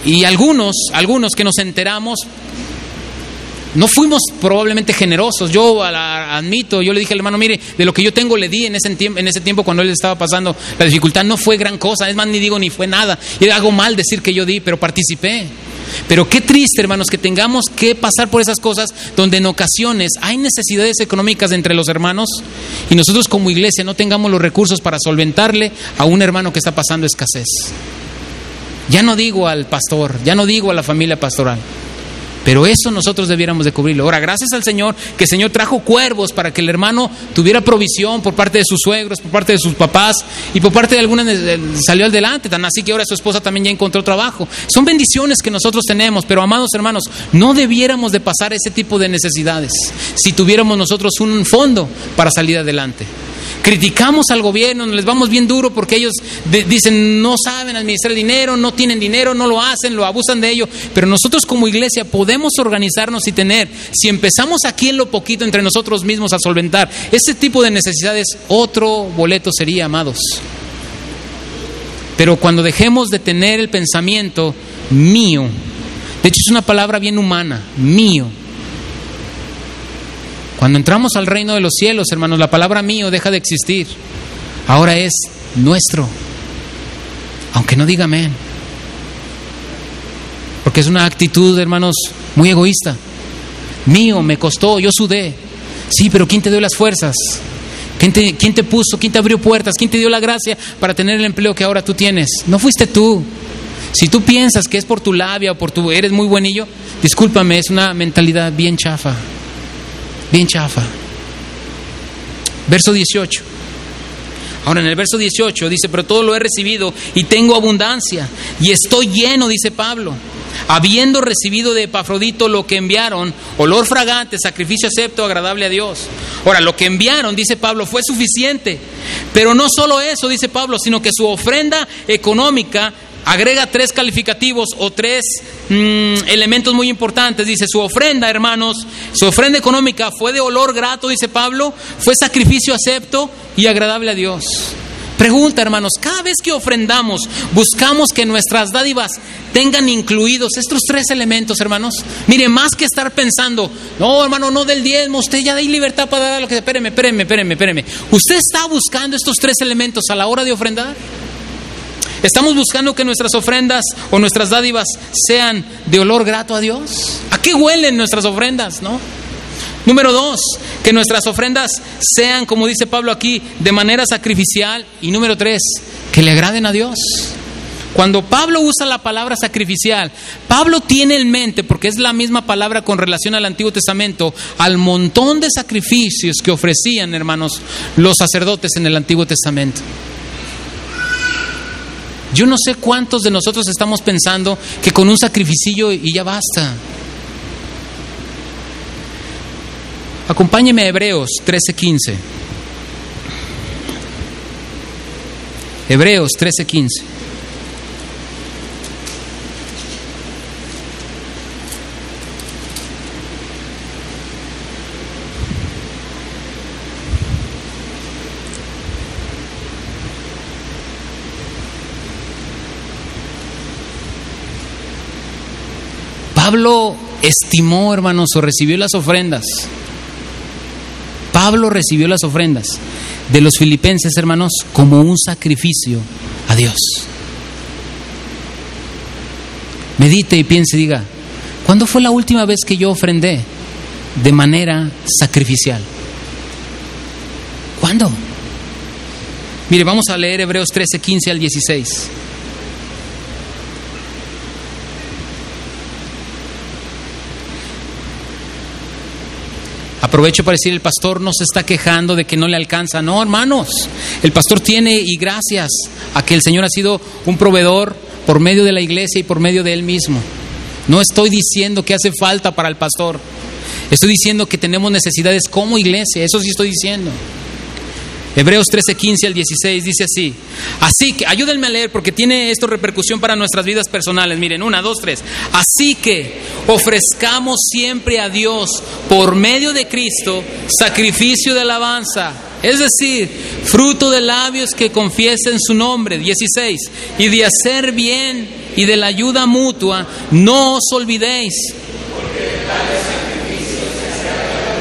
Y algunos, algunos que nos enteramos, no fuimos probablemente generosos. Yo admito, yo le dije al hermano, mire, de lo que yo tengo le di en ese, en ese tiempo cuando él estaba pasando la dificultad. No fue gran cosa, es más, ni digo ni fue nada. Y hago mal decir que yo di, pero participé. Pero qué triste, hermanos, que tengamos que pasar por esas cosas donde en ocasiones hay necesidades económicas entre los hermanos y nosotros como iglesia no tengamos los recursos para solventarle a un hermano que está pasando escasez. Ya no digo al pastor, ya no digo a la familia pastoral. Pero eso nosotros debiéramos de cubrirlo. Ahora, gracias al Señor, que el Señor trajo cuervos para que el hermano tuviera provisión por parte de sus suegros, por parte de sus papás y por parte de algunas salió adelante. Tan así que ahora su esposa también ya encontró trabajo. Son bendiciones que nosotros tenemos, pero amados hermanos, no debiéramos de pasar ese tipo de necesidades si tuviéramos nosotros un fondo para salir adelante. Criticamos al gobierno, les vamos bien duro porque ellos dicen no saben administrar dinero, no tienen dinero, no lo hacen, lo abusan de ello. Pero nosotros como iglesia podemos organizarnos y tener, si empezamos aquí en lo poquito entre nosotros mismos a solventar ese tipo de necesidades, otro boleto sería, amados. Pero cuando dejemos de tener el pensamiento mío, de hecho es una palabra bien humana, mío, cuando entramos al reino de los cielos, hermanos, la palabra mío deja de existir. Ahora es nuestro. Aunque no diga amén. Porque es una actitud, hermanos, muy egoísta. Mío, me costó, yo sudé. Sí, pero ¿quién te dio las fuerzas? ¿Quién te, ¿Quién te puso? ¿Quién te abrió puertas? ¿Quién te dio la gracia para tener el empleo que ahora tú tienes? No fuiste tú. Si tú piensas que es por tu labia o por tu eres muy buenillo, discúlpame, es una mentalidad bien chafa. Bien chafa. Verso 18. Ahora en el verso 18 dice, pero todo lo he recibido y tengo abundancia y estoy lleno, dice Pablo, habiendo recibido de Epafrodito lo que enviaron, olor fragante, sacrificio acepto, agradable a Dios. Ahora, lo que enviaron, dice Pablo, fue suficiente, pero no solo eso, dice Pablo, sino que su ofrenda económica agrega tres calificativos o tres mm, elementos muy importantes. Dice, su ofrenda, hermanos, su ofrenda económica fue de olor grato, dice Pablo, fue sacrificio acepto y agradable a Dios. Pregunta, hermanos, cada vez que ofrendamos, buscamos que nuestras dádivas tengan incluidos estos tres elementos, hermanos. Mire, más que estar pensando, no, hermano, no del diezmo, usted ya da libertad para dar lo que... Espéreme, espéreme, espéreme, espéreme. ¿Usted está buscando estos tres elementos a la hora de ofrendar? ¿Estamos buscando que nuestras ofrendas o nuestras dádivas sean de olor grato a Dios? ¿A qué huelen nuestras ofrendas, no? Número dos, que nuestras ofrendas sean, como dice Pablo aquí, de manera sacrificial. Y número tres, que le agraden a Dios. Cuando Pablo usa la palabra sacrificial, Pablo tiene en mente, porque es la misma palabra con relación al Antiguo Testamento, al montón de sacrificios que ofrecían, hermanos, los sacerdotes en el Antiguo Testamento. Yo no sé cuántos de nosotros estamos pensando que con un sacrificio y ya basta. Acompáñeme a Hebreos 13:15. Hebreos 13:15. Pablo estimó, hermanos, o recibió las ofrendas. Pablo recibió las ofrendas de los filipenses, hermanos, como un sacrificio a Dios. Medite y piense y diga, ¿cuándo fue la última vez que yo ofrendé de manera sacrificial? ¿Cuándo? Mire, vamos a leer Hebreos 13, 15 al 16. Aprovecho para decir, el pastor no se está quejando de que no le alcanza. No, hermanos, el pastor tiene y gracias a que el Señor ha sido un proveedor por medio de la iglesia y por medio de Él mismo. No estoy diciendo que hace falta para el pastor. Estoy diciendo que tenemos necesidades como iglesia. Eso sí estoy diciendo. Hebreos 13, 15 al 16 dice así. Así que, ayúdenme a leer porque tiene esto repercusión para nuestras vidas personales. Miren, una, dos, tres. Así que ofrezcamos siempre a Dios por medio de Cristo sacrificio de alabanza. Es decir, fruto de labios que confiesen su nombre. 16. Y de hacer bien y de la ayuda mutua, no os olvidéis.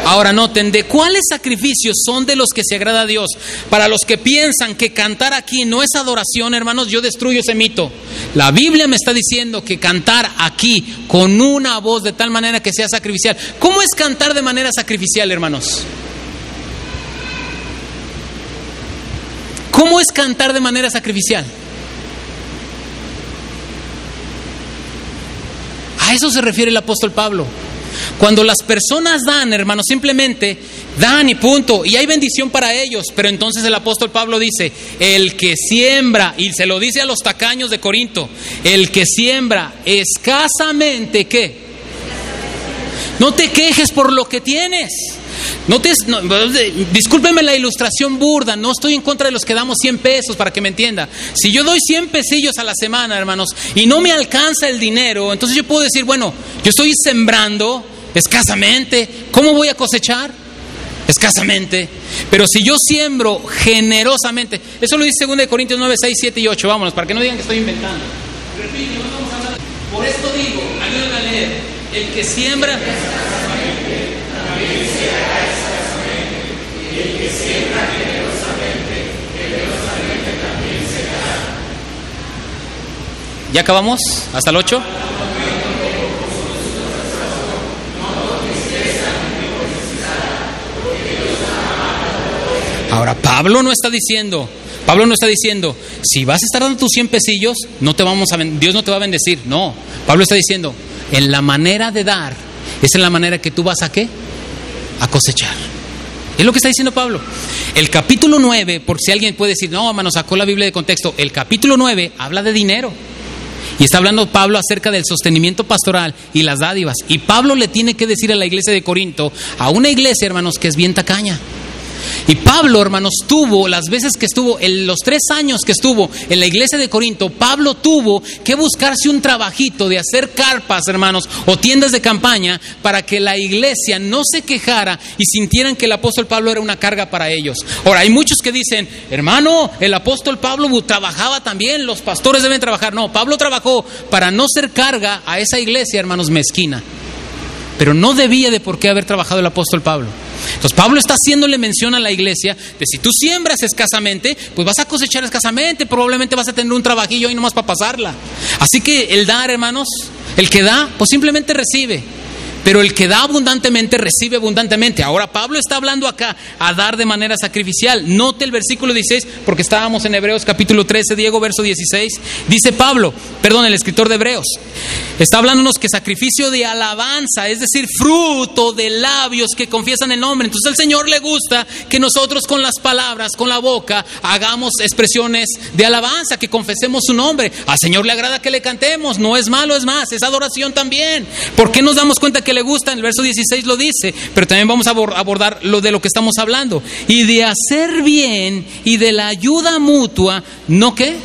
Ahora noten, ¿de cuáles sacrificios son de los que se agrada a Dios? Para los que piensan que cantar aquí no es adoración, hermanos, yo destruyo ese mito. La Biblia me está diciendo que cantar aquí con una voz de tal manera que sea sacrificial. ¿Cómo es cantar de manera sacrificial, hermanos? ¿Cómo es cantar de manera sacrificial? A eso se refiere el apóstol Pablo. Cuando las personas dan, hermanos, simplemente dan y punto, y hay bendición para ellos, pero entonces el apóstol Pablo dice, el que siembra, y se lo dice a los tacaños de Corinto, el que siembra escasamente, ¿qué? No te quejes por lo que tienes. No te, discúlpeme la ilustración burda, no estoy en contra de los que damos 100 pesos para que me entienda. Si yo doy 100 pesillos a la semana, hermanos, y no me alcanza el dinero, entonces yo puedo decir, bueno, yo estoy sembrando escasamente, ¿cómo voy a cosechar? Escasamente. Pero si yo siembro generosamente, eso lo dice 2 Corintios 9, 6, 7 y 8, vámonos, para que no digan que estoy inventando. Por esto digo, ayúdenme a leer, el que siembra... ¿Ya acabamos? ¿Hasta el 8? Ahora, Pablo no está diciendo, Pablo no está diciendo, si vas a estar dando tus 100 pesillos, no te vamos a Dios no te va a bendecir. No, Pablo está diciendo, en la manera de dar, es en la manera que tú vas a qué? A cosechar. Es lo que está diciendo Pablo. El capítulo 9, por si alguien puede decir, no, hermano, sacó la Biblia de contexto, el capítulo 9 habla de dinero. Y está hablando Pablo acerca del sostenimiento pastoral y las dádivas. Y Pablo le tiene que decir a la iglesia de Corinto, a una iglesia, hermanos, que es bien tacaña. Y Pablo, hermanos, tuvo, las veces que estuvo, en los tres años que estuvo en la iglesia de Corinto, Pablo tuvo que buscarse un trabajito de hacer carpas, hermanos, o tiendas de campaña para que la iglesia no se quejara y sintieran que el apóstol Pablo era una carga para ellos. Ahora, hay muchos que dicen, hermano, el apóstol Pablo trabajaba también, los pastores deben trabajar. No, Pablo trabajó para no ser carga a esa iglesia, hermanos, mezquina. Pero no debía de por qué haber trabajado el apóstol Pablo. Entonces Pablo está haciéndole mención a la iglesia de si tú siembras escasamente, pues vas a cosechar escasamente, probablemente vas a tener un trabajillo ahí nomás para pasarla. Así que el dar, hermanos, el que da, pues simplemente recibe. Pero el que da abundantemente recibe abundantemente. Ahora Pablo está hablando acá a dar de manera sacrificial. Note el versículo 16, porque estábamos en Hebreos capítulo 13, Diego, verso 16. Dice Pablo, perdón, el escritor de Hebreos, está hablándonos que sacrificio de alabanza, es decir, fruto de labios que confiesan el nombre. Entonces al Señor le gusta que nosotros con las palabras, con la boca, hagamos expresiones de alabanza, que confesemos su nombre. Al Señor le agrada que le cantemos, no es malo, es más, es adoración también. ¿Por qué nos damos cuenta que le gusta, en el verso 16 lo dice, pero también vamos a abordar lo de lo que estamos hablando. Y de hacer bien y de la ayuda mutua, ¿no qué?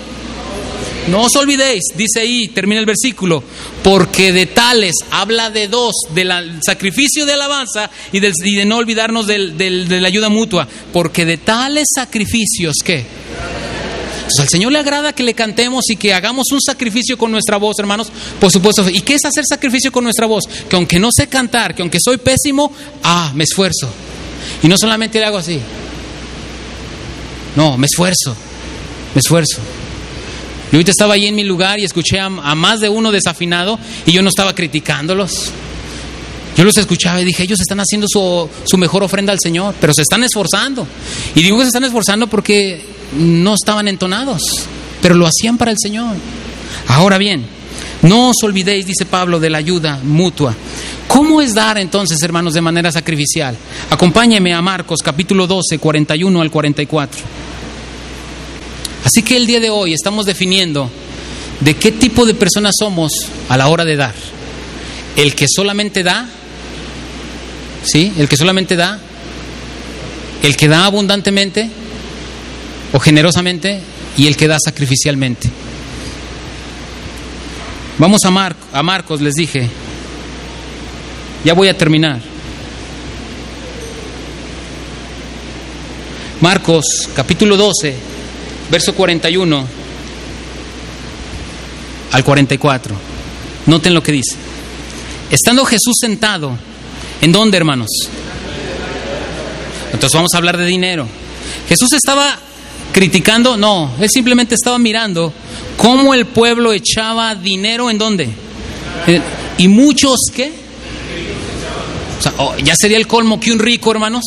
No os olvidéis, dice ahí, termina el versículo, porque de tales, habla de dos, del sacrificio de alabanza y, de no olvidarnos de la ayuda mutua, porque de tales sacrificios, ¿qué? Al Señor le agrada que le cantemos y que hagamos un sacrificio con nuestra voz, hermanos. Por supuesto. ¿Y qué es hacer sacrificio con nuestra voz? Que aunque no sé cantar, que aunque soy pésimo, ah, me esfuerzo. Y no solamente le hago así. No, me esfuerzo. Me esfuerzo. Yo ahorita estaba ahí en mi lugar y escuché a, más de uno desafinado y yo no estaba criticándolos. Yo los escuchaba y dije, ellos están haciendo su, su, mejor ofrenda al Señor, pero se están esforzando. Y digo que se están esforzando porque no estaban entonados, pero lo hacían para el Señor. Ahora bien, no os olvidéis, dice Pablo, de la ayuda mutua. ¿Cómo es dar entonces, hermanos, de manera sacrificial? Acompáñeme a Marcos capítulo 12, 41 al 44. Así que el día de hoy estamos definiendo de qué tipo de personas somos a la hora de dar. El que solamente da, ¿sí? El que solamente da, el que da abundantemente, o generosamente y el que da sacrificialmente. Vamos a, a Marcos, les dije. Ya voy a terminar. Marcos capítulo 12, verso 41 al 44. Noten lo que dice. Estando Jesús sentado, ¿en dónde, hermanos? Entonces vamos a hablar de dinero. Jesús estaba criticando, no, él simplemente estaba mirando cómo el pueblo echaba dinero en dónde. Eh, y muchos, ¿qué? O sea, oh, ya sería el colmo que un rico, hermanos,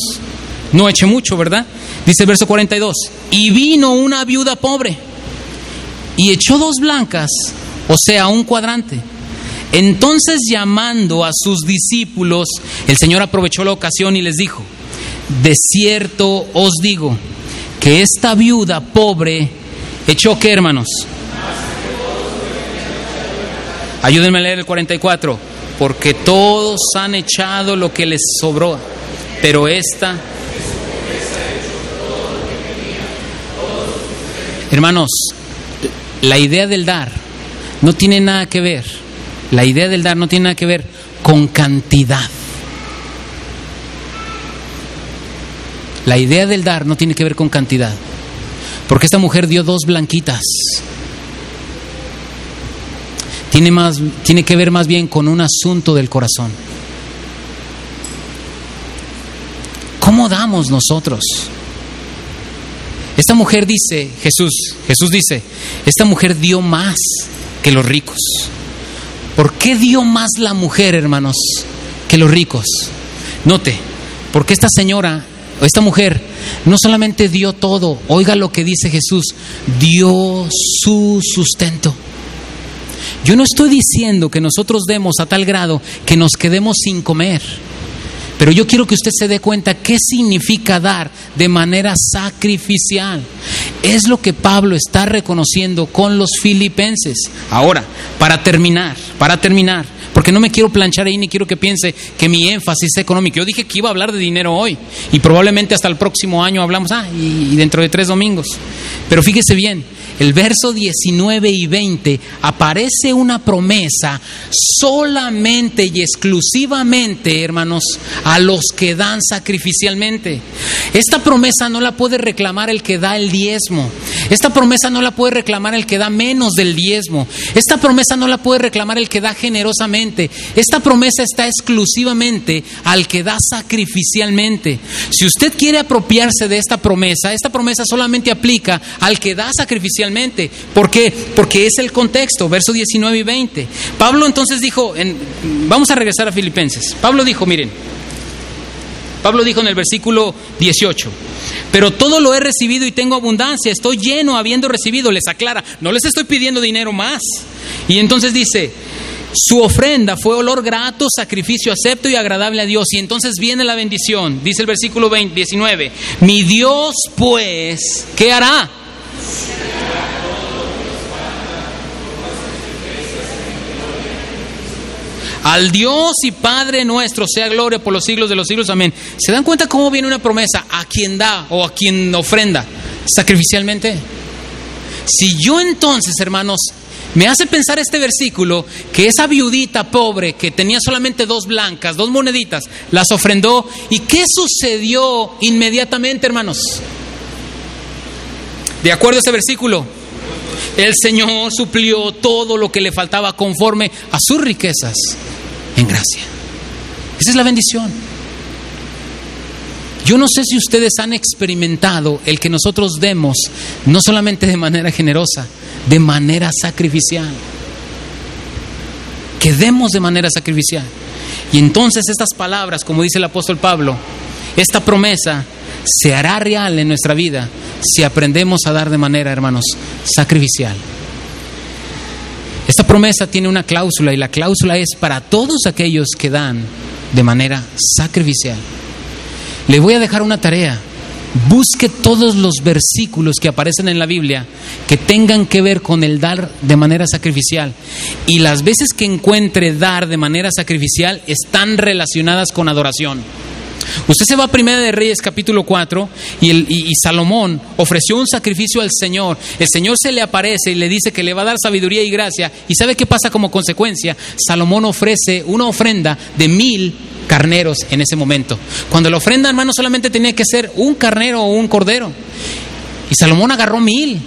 no eche mucho, ¿verdad? Dice el verso 42, y vino una viuda pobre y echó dos blancas, o sea, un cuadrante. Entonces llamando a sus discípulos, el Señor aprovechó la ocasión y les dijo, de cierto os digo, que esta viuda pobre echó qué, hermanos? Ayúdenme a leer el 44. Porque todos han echado lo que les sobró, pero esta... Hermanos, la idea del dar no tiene nada que ver, la idea del dar no tiene nada que ver con cantidad. La idea del dar no tiene que ver con cantidad. Porque esta mujer dio dos blanquitas. Tiene, más, tiene que ver más bien con un asunto del corazón. ¿Cómo damos nosotros? Esta mujer dice, Jesús, Jesús dice, esta mujer dio más que los ricos. ¿Por qué dio más la mujer, hermanos, que los ricos? Note, porque esta señora esta mujer no solamente dio todo, oiga lo que dice Jesús, dio su sustento. Yo no estoy diciendo que nosotros demos a tal grado que nos quedemos sin comer. Pero yo quiero que usted se dé cuenta qué significa dar de manera sacrificial. Es lo que Pablo está reconociendo con los filipenses. Ahora, para terminar, para terminar, porque no me quiero planchar ahí ni quiero que piense que mi énfasis es económico. Yo dije que iba a hablar de dinero hoy y probablemente hasta el próximo año hablamos, ah, y dentro de tres domingos. Pero fíjese bien, el verso 19 y 20 aparece una promesa solamente y exclusivamente, hermanos, a los que dan sacrificialmente. Esta promesa no la puede reclamar el que da el diezmo. Esta promesa no la puede reclamar el que da menos del diezmo. Esta promesa no la puede reclamar el que da generosamente. Esta promesa está exclusivamente al que da sacrificialmente. Si usted quiere apropiarse de esta promesa, esta promesa solamente aplica al que da sacrificialmente ¿Por qué? Porque es el contexto, versos 19 y 20. Pablo entonces dijo, vamos a regresar a Filipenses. Pablo dijo, miren, Pablo dijo en el versículo 18, pero todo lo he recibido y tengo abundancia, estoy lleno habiendo recibido, les aclara, no les estoy pidiendo dinero más. Y entonces dice, su ofrenda fue olor grato, sacrificio acepto y agradable a Dios. Y entonces viene la bendición, dice el versículo 19, mi Dios pues, ¿qué hará? Al Dios y Padre nuestro sea gloria por los siglos de los siglos. Amén. ¿Se dan cuenta cómo viene una promesa a quien da o a quien ofrenda sacrificialmente? Si yo entonces, hermanos, me hace pensar este versículo que esa viudita pobre que tenía solamente dos blancas, dos moneditas, las ofrendó. ¿Y qué sucedió inmediatamente, hermanos? De acuerdo a ese versículo, el Señor suplió todo lo que le faltaba conforme a sus riquezas en gracia. Esa es la bendición. Yo no sé si ustedes han experimentado el que nosotros demos, no solamente de manera generosa, de manera sacrificial. Que demos de manera sacrificial. Y entonces estas palabras, como dice el apóstol Pablo, esta promesa se hará real en nuestra vida si aprendemos a dar de manera, hermanos, sacrificial. Esta promesa tiene una cláusula y la cláusula es para todos aquellos que dan de manera sacrificial. Le voy a dejar una tarea. Busque todos los versículos que aparecen en la Biblia que tengan que ver con el dar de manera sacrificial. Y las veces que encuentre dar de manera sacrificial están relacionadas con adoración. Usted se va a Primera de Reyes capítulo 4 y, y, Salomón ofreció un sacrificio al Señor. El Señor se le aparece y le dice que le va a dar sabiduría y gracia. ¿Y sabe qué pasa como consecuencia? Salomón ofrece una ofrenda de mil carneros en ese momento. Cuando la ofrenda, hermano, solamente tenía que ser un carnero o un cordero. Y Salomón agarró mil.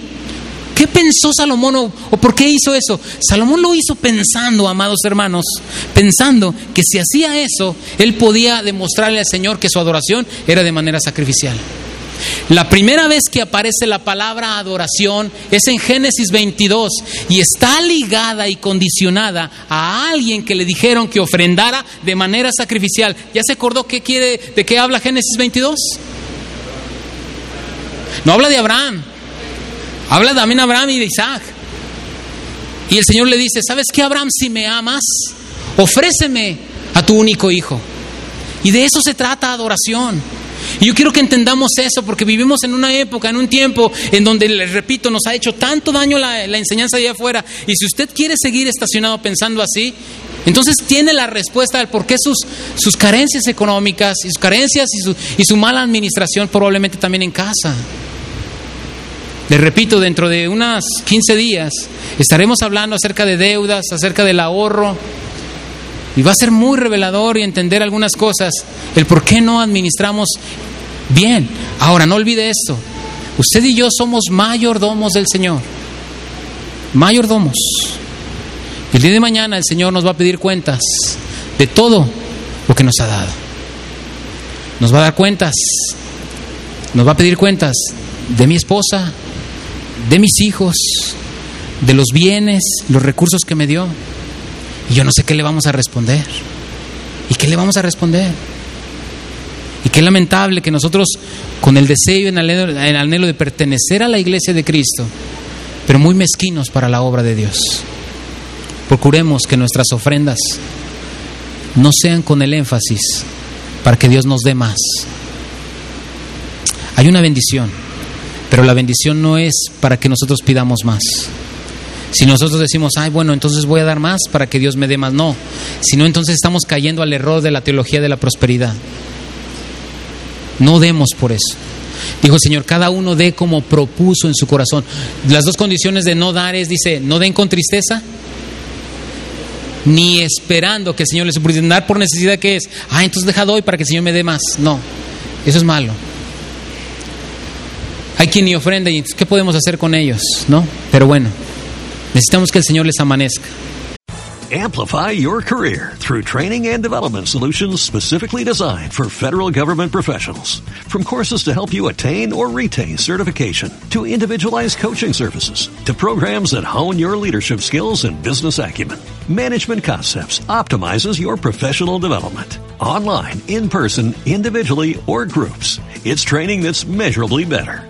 ¿Qué pensó Salomón o, por qué hizo eso? Salomón lo hizo pensando, amados hermanos, pensando que si hacía eso, él podía demostrarle al Señor que su adoración era de manera sacrificial. La primera vez que aparece la palabra adoración es en Génesis 22 y está ligada y condicionada a alguien que le dijeron que ofrendara de manera sacrificial. ¿Ya se acordó qué quiere, de qué habla Génesis 22? No habla de Abraham, Habla también Abraham y de Isaac. Y el Señor le dice, ¿sabes qué, Abraham? Si me amas, ofréceme a tu único hijo. Y de eso se trata adoración. Y yo quiero que entendamos eso porque vivimos en una época, en un tiempo en donde, les repito, nos ha hecho tanto daño la, enseñanza de allá afuera. Y si usted quiere seguir estacionado pensando así, entonces tiene la respuesta del por qué sus, sus carencias económicas y sus carencias y su, y su mala administración probablemente también en casa. Les repito, dentro de unas 15 días estaremos hablando acerca de deudas, acerca del ahorro. Y va a ser muy revelador y entender algunas cosas, el por qué no administramos bien. Ahora, no olvide esto. Usted y yo somos mayordomos del Señor. Mayordomos. El día de mañana el Señor nos va a pedir cuentas de todo lo que nos ha dado. Nos va a dar cuentas. Nos va a pedir cuentas de mi esposa, de mis hijos, de los bienes, los recursos que me dio. Y yo no sé qué le vamos a responder. ¿Y qué le vamos a responder? ¿Y qué lamentable que nosotros, con el deseo y el anhelo de pertenecer a la iglesia de Cristo, pero muy mezquinos para la obra de Dios. Procuremos que nuestras ofrendas no sean con el énfasis para que Dios nos dé más. Hay una bendición, pero la bendición no es para que nosotros pidamos más. Si nosotros decimos, ay, bueno, entonces voy a dar más para que Dios me dé más, no. Si no, entonces estamos cayendo al error de la teología de la prosperidad. No demos por eso. Dijo el Señor, cada uno dé como propuso en su corazón. Las dos condiciones de no dar es, dice, no den con tristeza, ni esperando que el Señor les. Dar por necesidad que es, ah, entonces deja doy para que el Señor me dé más. No, eso es malo. Hay quien ni ofrenda y ¿qué podemos hacer con ellos? ¿No? Pero bueno. Necesitamos que el Señor les amanezca. Amplify your career through training and development solutions specifically designed for federal government professionals. From courses to help you attain or retain certification, to individualized coaching services, to programs that hone your leadership skills and business acumen, Management Concepts optimizes your professional development. Online, in person, individually, or groups, it's training that's measurably better.